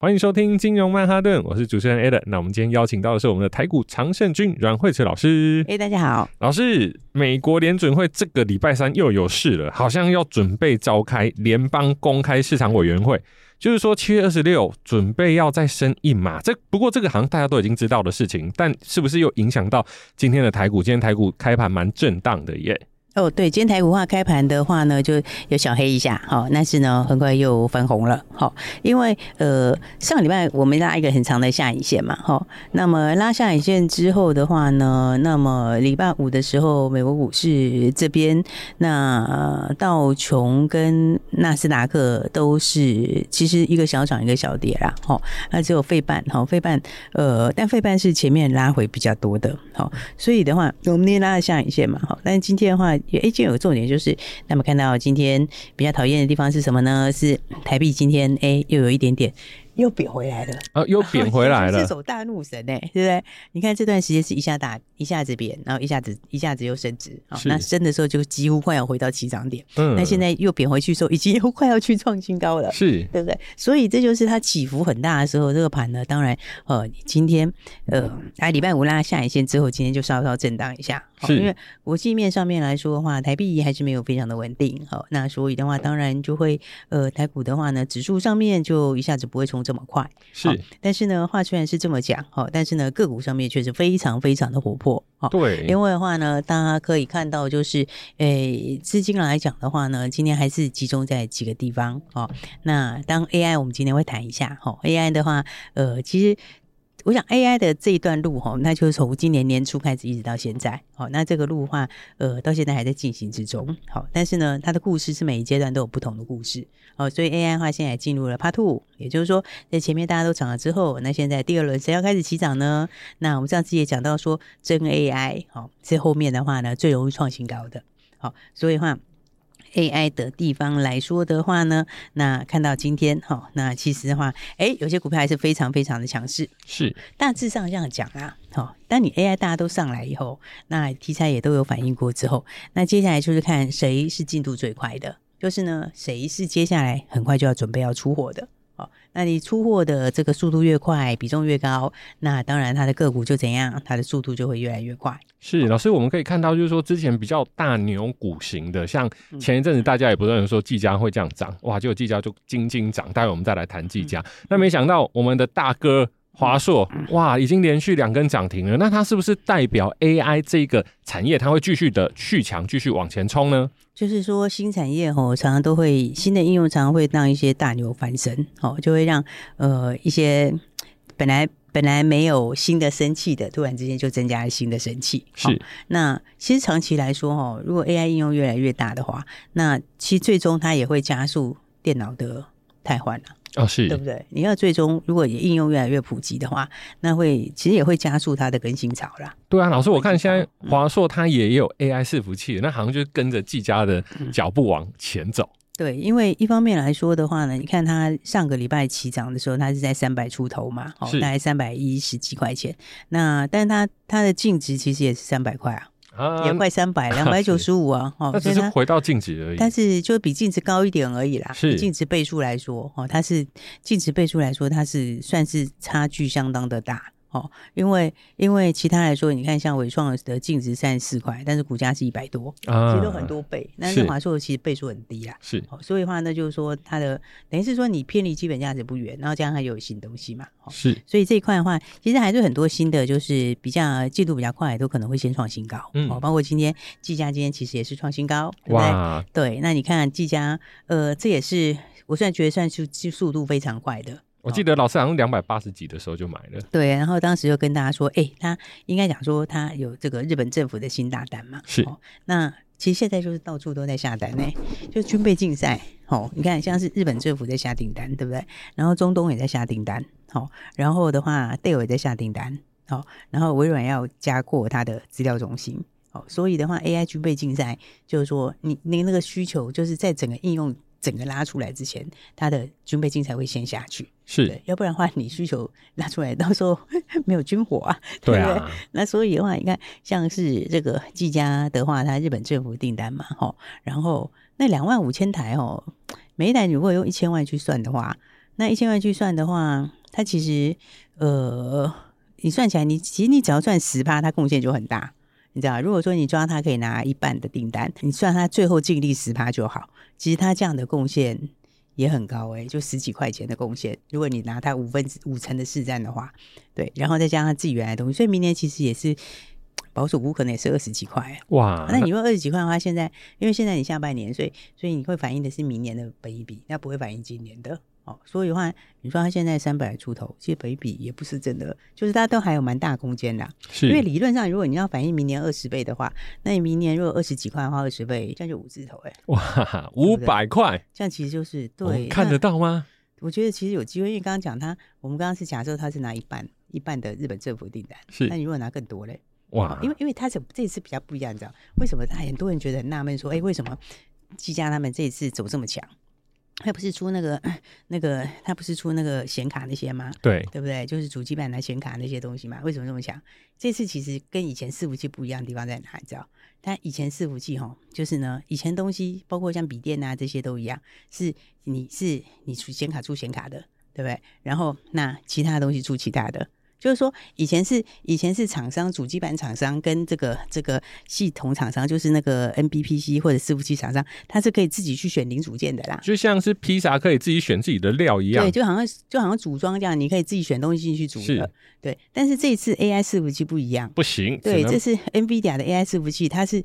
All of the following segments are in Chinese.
欢迎收听金融曼哈顿，我是主持人 Ed。那我们今天邀请到的是我们的台股常胜军阮慧慈老师。哎，大家好，老师，美国联准会这个礼拜三又有事了，好像要准备召开联邦公开市场委员会，就是说七月二十六准备要再升一码。这不过这个好像大家都已经知道的事情，但是不是又影响到今天的台股？今天台股开盘蛮震荡的耶。哦，对，今天台股话开盘的话呢，就有小黑一下，好，但是呢，很快又翻红了，好，因为呃，上礼拜我们拉一个很长的下影线嘛，好，那么拉下影线之后的话呢，那么礼拜五的时候，美国股市这边，那道琼跟纳斯达克都是其实一个小涨一个小跌啦，好，那只有费半，好，费半，呃，但费半是前面拉回比较多的，好，所以的话，我们那天拉了下影线嘛，好，但是今天的话。哎，今天有个重点就是，那么看到今天比较讨厌的地方是什么呢？是台币今天哎，又有一点点。又贬回来了啊！又贬回来了，是走大怒神哎、欸，对不对？你看这段时间是一下打，一下子贬，然后一下子一下子又升值，好，那升的时候就几乎快要回到起涨点，嗯，那现在又贬回去的时候，已经又快要去创新高了，是对不对？所以这就是它起伏很大的时候，这个盘呢，当然呃，今天呃，哎，礼拜五拉下影线之后，今天就稍稍震荡一下，是，因为国际面上面来说的话，台币还是没有非常的稳定，好，那所以的话，当然就会呃，台股的话呢，指数上面就一下子不会冲。这么快是，但是呢，话虽然是这么讲，哈，但是呢，个股上面却是非常非常的活泼，对，因为的话呢，大家可以看到，就是，诶，资金来讲的话呢，今天还是集中在几个地方，哦，那当 AI，我们今天会谈一下，哈，AI 的话，呃，其实。我想 AI 的这一段路哈，那就是从今年年初开始一直到现在，好，那这个路的话，呃，到现在还在进行之中，好，但是呢，它的故事是每一阶段都有不同的故事，好，所以 AI 的话现在进入了 Part Two，也就是说，在前面大家都涨了之后，那现在第二轮谁要开始起涨呢？那我们上次也讲到说，真 AI 好，这后面的话呢，最容易创新高的，好，所以的话。AI 的地方来说的话呢，那看到今天哈，那其实的话，哎，有些股票还是非常非常的强势。是，大致上这样讲啊，好，当你 AI 大家都上来以后，那题材也都有反应过之后，那接下来就是看谁是进度最快的，就是呢，谁是接下来很快就要准备要出货的。好，那你出货的这个速度越快，比重越高，那当然它的个股就怎样，它的速度就会越来越快。是，老师，我们可以看到，就是说之前比较大牛股型的，像前一阵子大家也不断说技嘉会这样涨，哇，结果技嘉就惊惊涨。待会我们再来谈技嘉。那没想到我们的大哥华硕，哇，已经连续两根涨停了。那它是不是代表 AI 这个产业它会继续的续强，继续往前冲呢？就是说，新产业吼，常常都会新的应用，常常会让一些大牛翻身，哦，就会让呃一些本来本来没有新的生气的，突然之间就增加了新的生气。是，那其实长期来说，哈，如果 AI 应用越来越大的话，那其实最终它也会加速电脑的汰换了。哦，是对不对？你要最终如果应用越来越普及的话，那会其实也会加速它的更新潮啦。对啊，老师，我看现在华硕它也有 AI 伺服器，嗯，那好像就跟着技嘉的脚步往前走。对，因为一方面来说的话呢，你看它上个礼拜起涨的时候，它是在三百出头嘛，哦，大概三百一十几块钱。那但是它它的净值其实也是三百块啊。也快三百，两百九十五啊！哦，那只是回到净值而已，但是就比净值高一点而已啦。是净值倍数来说，哦，它是净值倍数来说，它是算是差距相当的大。哦，因为因为其他来说，你看像伟创的净值三十四块，但是股价是一百多，啊，其实都很多倍。但是华硕其实倍数很低啦，是，哦，所以的话那，就是说它的等于是说你偏离基本价值不远，然后加上它又有新东西嘛，哦，是，所以这一块的话，其实还是很多新的，就是比较进度比较快，都可能会先创新高。嗯，哦，包括今天技嘉今天其实也是创新高，对不对？那你看技嘉，呃，这也是我算觉得算是速度非常快的。我记得老师好像两百八十几的时候就买了，对，然后当时就跟大家说，哎、欸，他应该讲说他有这个日本政府的新大单嘛，是，哦那其实现在就是到处都在下单呢，就军备竞赛，哦，你看像是日本政府在下订单，对不对？然后中东也在下订单，好，然后的话，戴尔也在下订单，好，然后微软要加扩它的资料中心。哦，所以的话，AI 军备竞赛就是说，你你那个需求就是在整个应用整个拉出来之前，它的军备金才会先下去，是。对，要不然的话，你需求拉出来，到时候 没有军火啊，对不对？啊，那所以的话，你看，像是这个技嘉的话，它日本政府订单嘛，吼，然后那两万五千台哦，每一台如果用一千万去算的话，那一千万去算的话，它其实呃，你算起来，你其实你只要赚十趴，它贡献就很大，你知道？如果说你抓他可以拿一半的订单，你算他最后净利十趴就好。其实他这样的贡献也很高诶、欸，就十几块钱的贡献。如果你拿他五分之五成的市占的话，对，然后再加上自己原来的东西，所以明年其实也是保守估可能也是二十几块。哇，那你说二十几块的话，现在因为现在你下半年，所以所以你会反映的是明年的本益比，那不会反映今年的。哦，所以的话，你说它现在三百出头，其实北比也不是真的，就是它都还有蛮大空间的。是，因为理论上，如果你要反映明年二十倍的话，那你明年如果二十几块的话，二十倍，这样就五字头哎。哇，五百块，这样其实就是对，看得到吗？我觉得其实有机会，因为刚刚讲它，我们刚刚是假设它是拿一半一半的日本政府订单，是，那你如果拿更多嘞？哇，因为因为他这这次比较不一样，你知道为什么？他很多人觉得很纳闷，说，哎，为什么技嘉他们这一次走这么强？他不是出那个那个，他不是出那个显卡那些吗？对，对不对？就是主机板的显卡那些东西嘛。为什么这么强？这次其实跟以前伺服器不一样的地方在哪？你知道？它以前伺服器哈，就是呢，以前东西包括像笔电啊这些都一样，是你是你出显卡出显卡的，对不对？然后那其他东西出其他的。就是说，以前是以前是厂商主机板厂商跟这个这个系统厂商，就是那个 NBPC 或者伺服器厂商，它是可以自己去选零组件的啦。就像是披萨可以自己选自己的料一样，对，就好像就好像组装这样，你可以自己选东西进去组的。对，但是这一次 AI 伺服器不一样，不行。对，这是 NVIDIA 的 AI 伺服器，它是。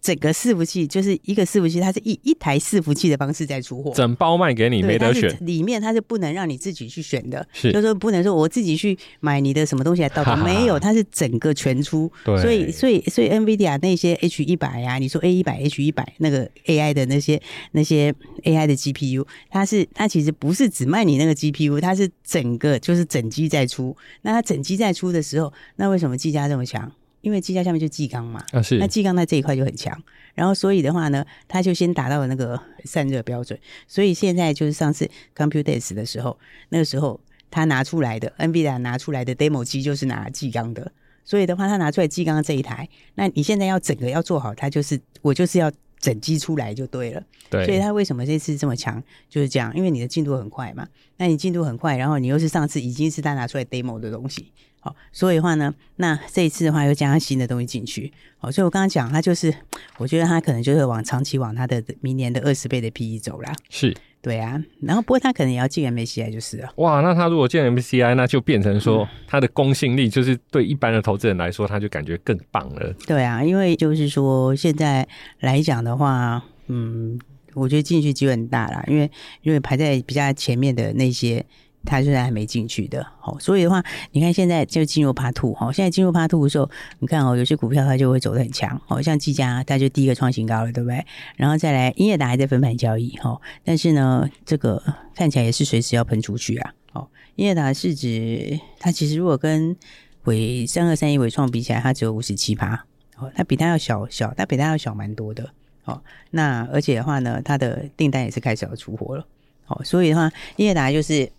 整个伺服器就是一个伺服器，它是一一台伺服器的方式在出货，整包卖给你，没得选。里面它是不能让你自己去选的，是就是说不能说我自己去买你的什么东西来倒，没有，它是整个全出。对，所以所以所以 NVIDIA 那些 H 一百呀，你说 A 一百 H 一百那个 AI 的那些那些 AI 的 GPU，它是它其实不是只卖你那个 GPU，它是整个就是整机在出。那它整机在出的时候，那为什么技嘉这么强？因为技嘉下面就技钢嘛，啊是，那技钢在这一块就很强，然后所以的话呢，它就先达到了那个散热标准，所以现在就是上次 Computex 的时候，那个时候他拿出来的 NVIDIA 拿出来的 demo 机就是拿技钢的，所以的话他拿出来技钢这一台，那你现在要整个要做好，它就是我就是要整机出来就对了，对，所以他为什么这次这么强就是这样，因为你的进度很快嘛，那你进度很快，然后你又是上次已经是他拿出来 demo 的东西。好，所以的话呢，那这一次的话又加上新的东西进去，好，所以我刚刚讲，它就是，我觉得它可能就是往长期往它的明年的二十倍的 PE 走啦。是，对啊，然后不过它可能也要进 M A C I 就是了。哇，那它如果进 M A C I，那就变成说它的公信力就是对一般的投资人来说，他就感觉更棒了。对啊，因为就是说现在来讲的话，嗯，我觉得进去机会很大啦，因为因为排在比较前面的那些。他现在还没进去的，好，所以的话，你看现在就进入 Part Two，哈，现在进入 Part Two 的时候，你看哦，有些股票它就会走得很强，好，像技嘉，它就第一个创新高了，对不对？然后再来，英业达还在分盘交易，哈，但是呢，这个看起来也是随时要喷出去啊，好，英业达市值，它其实如果跟纬三二三一纬创比起来，它只有五十七趴，哦，它比它要小小，它比它要小蛮多的，哦，那而且的话呢，它的订单也是开始要出货了，好，所以的话，英业达就是。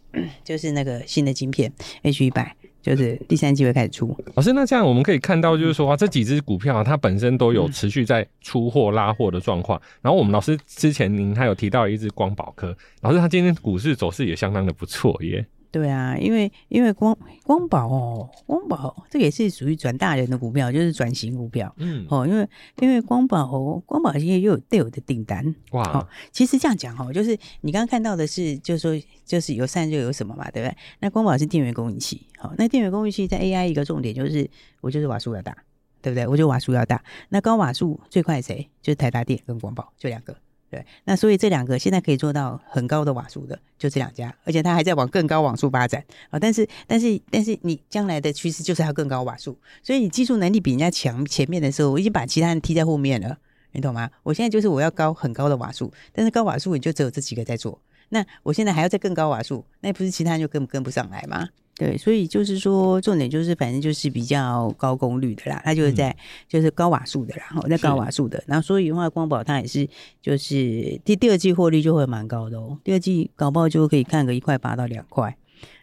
就是那个新的晶片 H 一百，就是第三季会开始出。老师，那这样我们可以看到，就是说啊，这几只股票它本身都有持续在出货拉货的状况。然后我们老师之前您还有提到一只光宝科，老师他今天股市走势也相当的不错耶。对啊，因为因为光光宝哦，光宝这个也是属于转大人的股票，就是转型股票。嗯，哦，因为因为光宝哦光宝现在又有队友的订单哇。哦，其实这样讲哦，就是你刚刚看到的是，就是说就是有散热有什么嘛，对不对？那光宝是电源供应器，好，哦，那电源供应器在 AI 一个重点就是，我就是瓦数要大，对不对？我就瓦数要大，那高瓦数最快谁？就是台达电跟光宝，就两个。对，那所以这两个现在可以做到很高的瓦数的，就这两家，而且它还在往更高瓦数发展啊。但是，但是，但是你将来的趋势就是要更高瓦数，所以你技术能力比人家强，前面的时候我已经把其他人踢在后面了，你懂吗？我现在就是我要高很高的瓦数，但是高瓦数也就只有这几个在做，那我现在还要再更高瓦数，那不是其他人就跟跟不上来吗？对对，所以就是说，重点就是反正就是比较高功率的啦，它就是在、嗯、就是高瓦数的啦，然后在高瓦数的，然后所以的话，光宝它也是就是第第二季获利就会蛮高的哦，第二季搞不好就可以看个一块八到两块，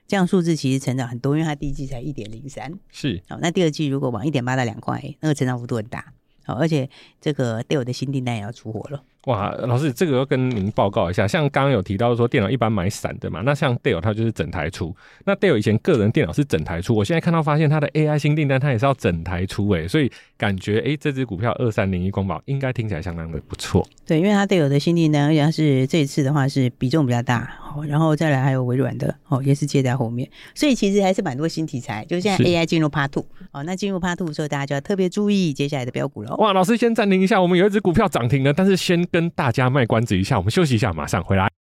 这样数字其实成长很多，因为它第一季才一点零三，是好，那第二季如果往一点八到两块，那个成长幅度很大，好，而且这个 Dell 的新订单也要出货了。哇，老师，这个要跟您报告一下。像刚刚有提到说，电脑一般买散的嘛，那像 Dell 它就是整台出。那 Dell 以前个人电脑是整台出，我现在看到发现它的 AI 新订单，它也是要整台出诶，所以感觉诶、欸，这支股票二三零一光宝应该听起来相当的不错。对，因为它 Dell 的新订单，而且它是这一次的话是比重比较大，然后再来还有微软的哦，也是接在后面，所以其实还是蛮多新题材。就是现在 AI 进入 Part Two 哦，那进入 Part Two 的时候，大家就要特别注意接下来的标股了。哇，老师先暂停一下，我们有一只股票涨停了，但是先跟大家卖。关子一下，我们休息一下，马上回来。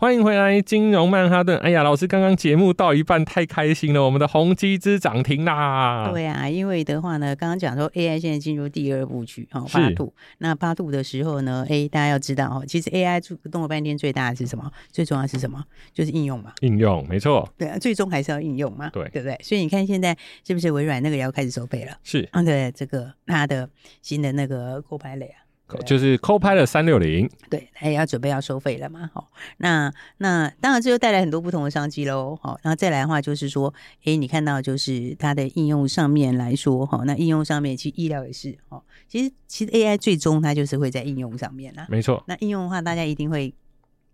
欢迎回来，金融曼哈顿。哎呀，老师，刚刚节目到一半，太开心了，我们的宏基之涨停啦！对啊，因为的话呢，刚刚讲说 AI 现在进入第二部曲哦，八度。那八度的时候呢，哎，大家要知道哦，其实 AI 动了半天，最大的是什么？最重要的是什么？就是应用嘛。应用，没错。对啊，最终还是要应用嘛。对，对不对？所以你看现在是不是微软那个也要开始收费了？是。啊，对，这个它的新的那个 Copilot 啊。就是 Copilot 三六零，对，他也要准备要收费了嘛，好，那那当然这就带来很多不同的商机喽，好，然后再来的话就是说，哎，你看到就是它的应用上面来说，哈，那应用上面其实医疗也是，哦，其实其实 AI 最终它就是会在应用上面啦，没错，那应用的话，大家一定会，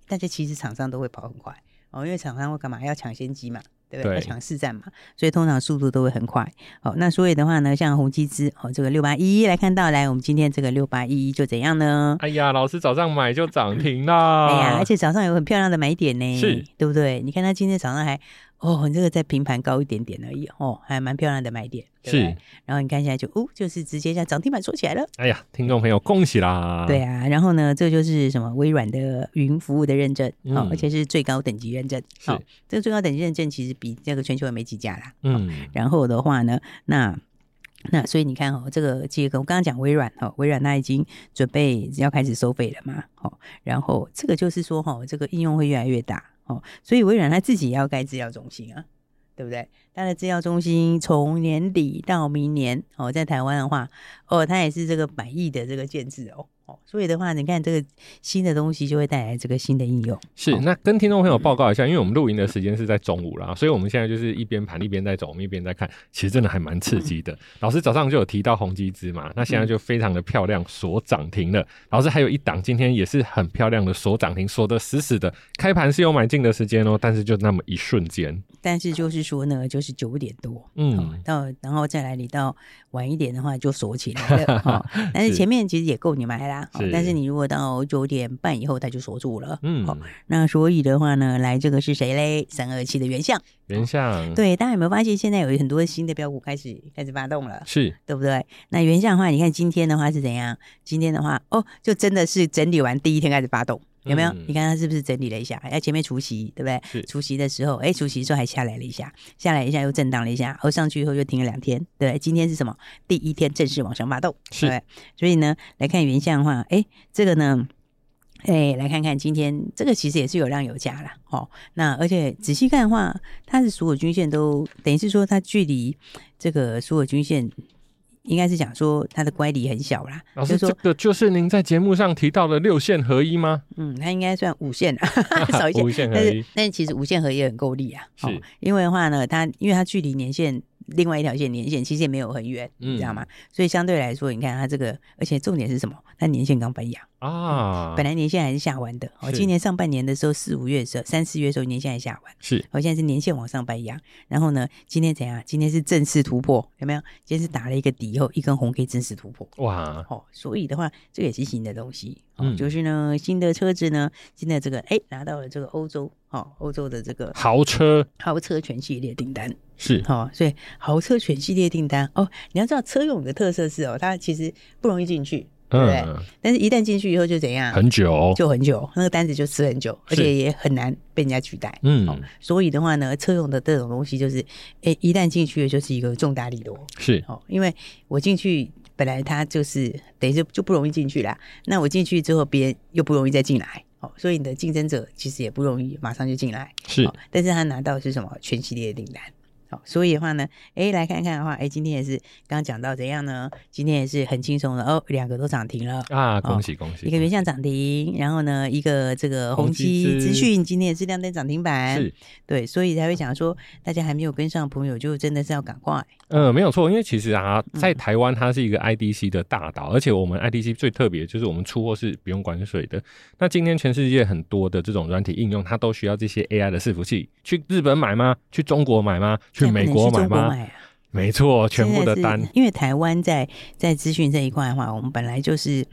大家其实厂商都会跑很快，哦，因为厂商会干嘛？要抢先机嘛。对，对，要抢市占嘛，所以通常速度都会很快。好，那所以的话呢，像宏基资哦，这个六八一一来看到，来，我们今天这个六八一一就怎样呢？哎呀，老师早上买就涨停啦！哎呀，而且早上有很漂亮的买点呢，是，对不对？你看他今天早上还。哦，你这个在平盘高一点点而已哦，还蛮漂亮的买点，对对是。然后你看一下就哦，就是直接像涨停板锁起来了。哎呀，听众朋友恭喜啦！对啊，然后呢，这就是什么微软的云服务的认证，嗯、哦，而且是最高等级认证。是、哦，这个最高等级认证其实比这个全球也没几家啦。嗯、哦，然后的话呢，那那所以你看哦，这个这个我刚刚讲微软哦，微软它已经准备要开始收费了嘛。哦，然后这个就是说哈、哦，这个应用会越来越大。哦，所以微软它自己也要盖制药中心啊，对不对？它的制药中心从年底到明年，哦，在台湾的话，哦，它也是这个百亿的这个建制哦，哦，所以的话，你看这个新的东西就会带来这个新的应用。是，哦、那跟听众朋友报告一下，因为我们录音的时间是在中午啦，所以我们现在就是一边盘一边在走，我们一边在看，其实真的还蛮刺激的。嗯、老师早上就有提到宏基资嘛，那现在就非常的漂亮，锁涨停了。老师还有一档今天也是很漂亮的锁涨停，锁得死死的。开盘是有买进的时间哦，但是就那么一瞬间。但是就是说呢，就是九点多，嗯，哦、到然后再来，你到晚一点的话就锁起来了、哦。但是前面其实也够你买啦，是但是你如果到九点半以后，它就锁住了。嗯，好、哦，那所以的话呢，来这个是谁嘞？三二七的原相，原相，对，大家有没有发现现在有很多新的标股开始开始发动了？是对不对？那原相的话，你看今天的话是怎样？今天的话，哦，就真的是整理完第一天开始发动，有没有？嗯、你看他是不是整理了一下？哎，前面除夕，对不对？除夕的时候，哎，除夕的时候还下来了一下，下来一下又震荡了一下，然后上去以后又停了两天，对不对？今天是什么？第一天正式往上发动，是对。所以呢，来看原相的话，哎，这个呢。哎，来看看今天这个其实也是有量有价啦。哦。那而且仔细看的话，它是所有均线都等于是说它距离这个所有均线，应该是讲说它的乖离很小啦。老师，这个就是您在节目上提到的六线合一吗？嗯，它应该算五线啊，少一线。五线合一，但是但是其实五线合一也很够力啊。是、哦，因为的话呢，它因为它距离年线。另外一条线年线其实也没有很远，你知道吗？嗯、所以相对来说，你看它这个，而且重点是什么？它年线刚翻阳啊、嗯，本来年线还是下弯的。哦，今年上半年的时候，四五月的时候，三四月的时候，年线还下弯。是，我现在是年线往上翻阳。然后呢，今天怎样？今天是正式突破，有没有？今天是打了一个底以后，一根红 K 正式突破。哇！哦，所以的话，这个也是新的东西。哦，嗯、就是呢，新的车子呢，现在这个哎，拿到了这个欧洲，哦，欧洲的这个豪车，豪车全系列订单。是，好、哦，所以豪车全系列订单哦，你要知道车用的特色是哦，它其实不容易进去，对不对？嗯、但是一旦进去以后就怎样？很久，就很久，那个单子就吃很久，而且也很难被人家取代。嗯、哦，所以的话呢，车用的这种东西就是，哎，一旦进去了就是一个重大利多。是，哦，因为我进去本来它就是等于就就不容易进去啦，那我进去之后别人又不容易再进来，哦，所以你的竞争者其实也不容易马上就进来。是、哦，但是他拿到是什么？全系列的订单。所以的话呢，哎，来看看的话，哎，今天也是刚刚讲到怎样呢？今天也是很轻松的哦，两个都涨停了啊！恭喜恭喜！一个原相涨停，然后呢，一个这个宏基资讯今天也是亮灯涨停板，是对，所以才会讲说，大家还没有跟上的朋友，就真的是要赶快。呃，没有错，因为其实啊，在台湾它是一个 IDC 的大岛，而且我们 IDC 最特别就是我们出货是不用管税的。那今天全世界很多的这种软体应用，它都需要这些 AI 的伺服器，去日本买吗？去中国买吗？去美国买吗？买啊、没错，全部的单。因为台湾在在资讯这一块的话，我们本来就是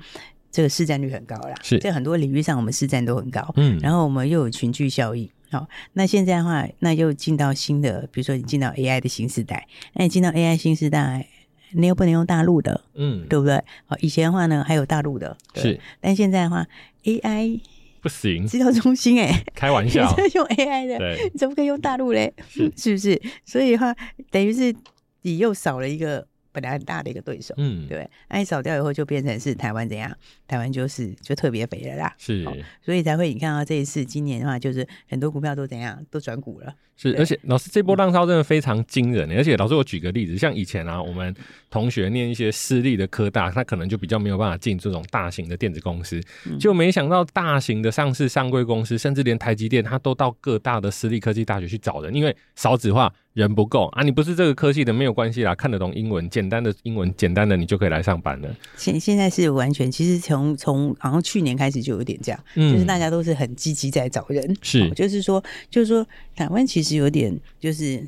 这个市占率很高啦，是在很多领域上我们市占都很高。嗯，然后我们又有群聚效应。好，那现在的话，那又进到新的，比如说你进到 AI 的新时代，那你进到 AI 新时代，你又不能用大陆的，嗯，对不对？好，以前的话呢，还有大陆的，是，但现在的话，AI 不行，资料中心哎、欸，开玩笑，你用 AI 的，对，你怎么可以用大陆嘞？是，是不是？所以的话，等于是你又少了一个。本来很大的一个对手，嗯，对，那你扫掉以后就变成是台湾怎样？台湾就是就特别肥了啦，是，所以才会你看到这一次今年的话，就是很多股票都怎样都转股了，是，而且老师这波浪潮真的非常惊人，而且老师我举个例子，像以前啊，我们同学念一些私立的科大，他可能就比较没有办法进这种大型的电子公司，就没想到大型的上市上柜公司，甚至连台积电，他都到各大的私立科技大学去找人，因为少子化。人不够。啊！你不是这个科系的没有关系啦，看得懂英文，简单的英文，简单的你就可以来上班了。现现在是完全，其实从从好像去年开始就有点这样，嗯、就是大家都是很积极在找人，是，就是说，就是说，台湾其实有点就是，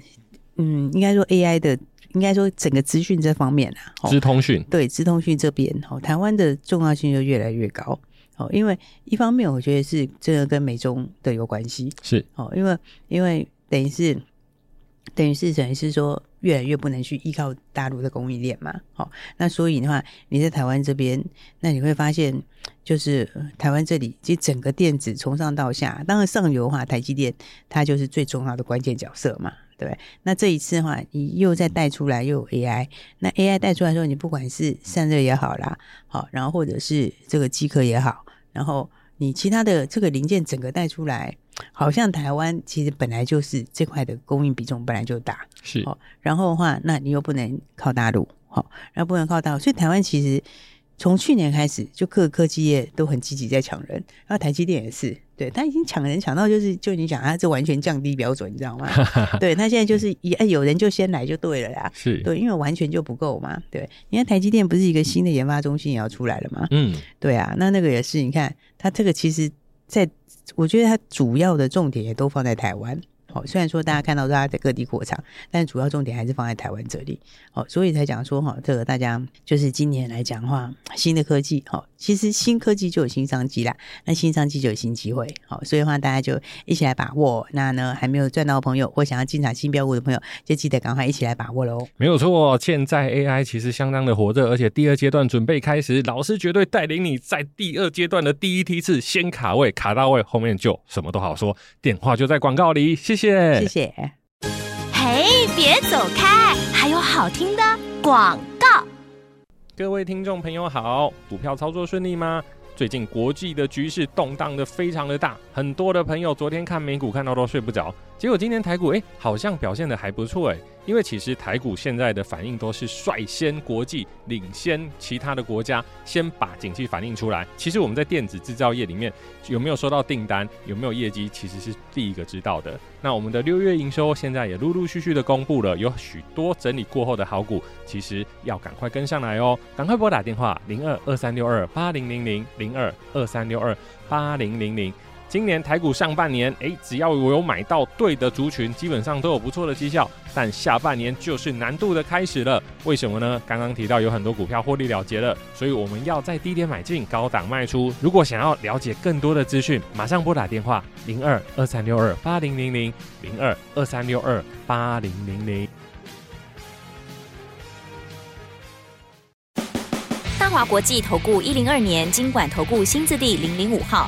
嗯，应该说 AI 的，应该说整个资讯这方面啊，资通讯。对资通讯这边哦，台湾的重要性就越来越高。哦，因为一方面我觉得是这个跟美中的有关系，是。哦，因为因为等于是。等于是等于是说，越来越不能去依靠大陆的供应链嘛。好，那所以的话，你在台湾这边，那你会发现，就是台湾这里，其实整个电子从上到下，当然上游的话，台积电它就是最重要的关键角色嘛，对？那这一次的话，你又再带出来，又有 AI，那 AI 带出来的时候，你不管是散热也好啦，好，然后或者是这个机壳也好，然后你其他的这个零件整个带出来。好像台湾其实本来就是这块的供应比重本来就大，是哦。然后的话，那你又不能靠大陆，好，然后不能靠大陆，所以台湾其实从去年开始，就各个科技业都很积极在抢人，然后台积电也是，对，他已经抢人抢到就是就你讲啊，这完全降低标准，你知道吗？对，他现在就是一哎有人就先来就对了呀，是对，因为完全就不够嘛，对，你看台积电不是一个新的研发中心也要出来了吗？嗯，对啊，那那个也是，你看他这个其实在，我觉得它主要的重点也都放在台湾。好，虽然说大家看到大家在各地扩厂，但主要重点还是放在台湾这里。好，所以才讲说哈，这个大家就是今年来讲的话，新的科技，好，其实新科技就有新商机啦，那新商机就有新机会。好，所以的话大家就一起来把握。那呢，还没有赚到的朋友或想要进场新标股的朋友，就记得赶快一起来把握喽。没有错，现在 AI 其实相当的火热，而且第二阶段准备开始，老师绝对带领你在第二阶段的第一梯次先卡位，卡到位，后面就什么都好说。电话就在广告里，谢谢。谢谢。嘿，别走开，还有好听的广告。各位听众朋友好，股票操作顺利吗？最近国际的局势动荡的非常的大，很多的朋友昨天看美股看到都睡不着，结果今天台股哎，好像表现得还不错哎。因为其实台股现在的反应都是率先国际领先其他的国家，先把景气反映出来。其实我们在电子制造业里面有没有收到订单，有没有业绩，其实是第一个知道的。那我们的六月营收现在也陆陆续续的公布了，有许多整理过后的好股，其实要赶快跟上来哦，赶快拨打电话零二二三六二八零零零零二二三六二八零零零。今年台股上半年，诶，只要我有买到对的族群，基本上都有不错的绩效。但下半年就是难度的开始了，为什么呢？刚刚提到有很多股票获利了结了，所以我们要在低点买进，高档卖出。如果想要了解更多的资讯，马上拨打电话零二二三六二八零零零零二二三六二八零零零。大华国际投顾一零二年金管投顾新字第零零五号。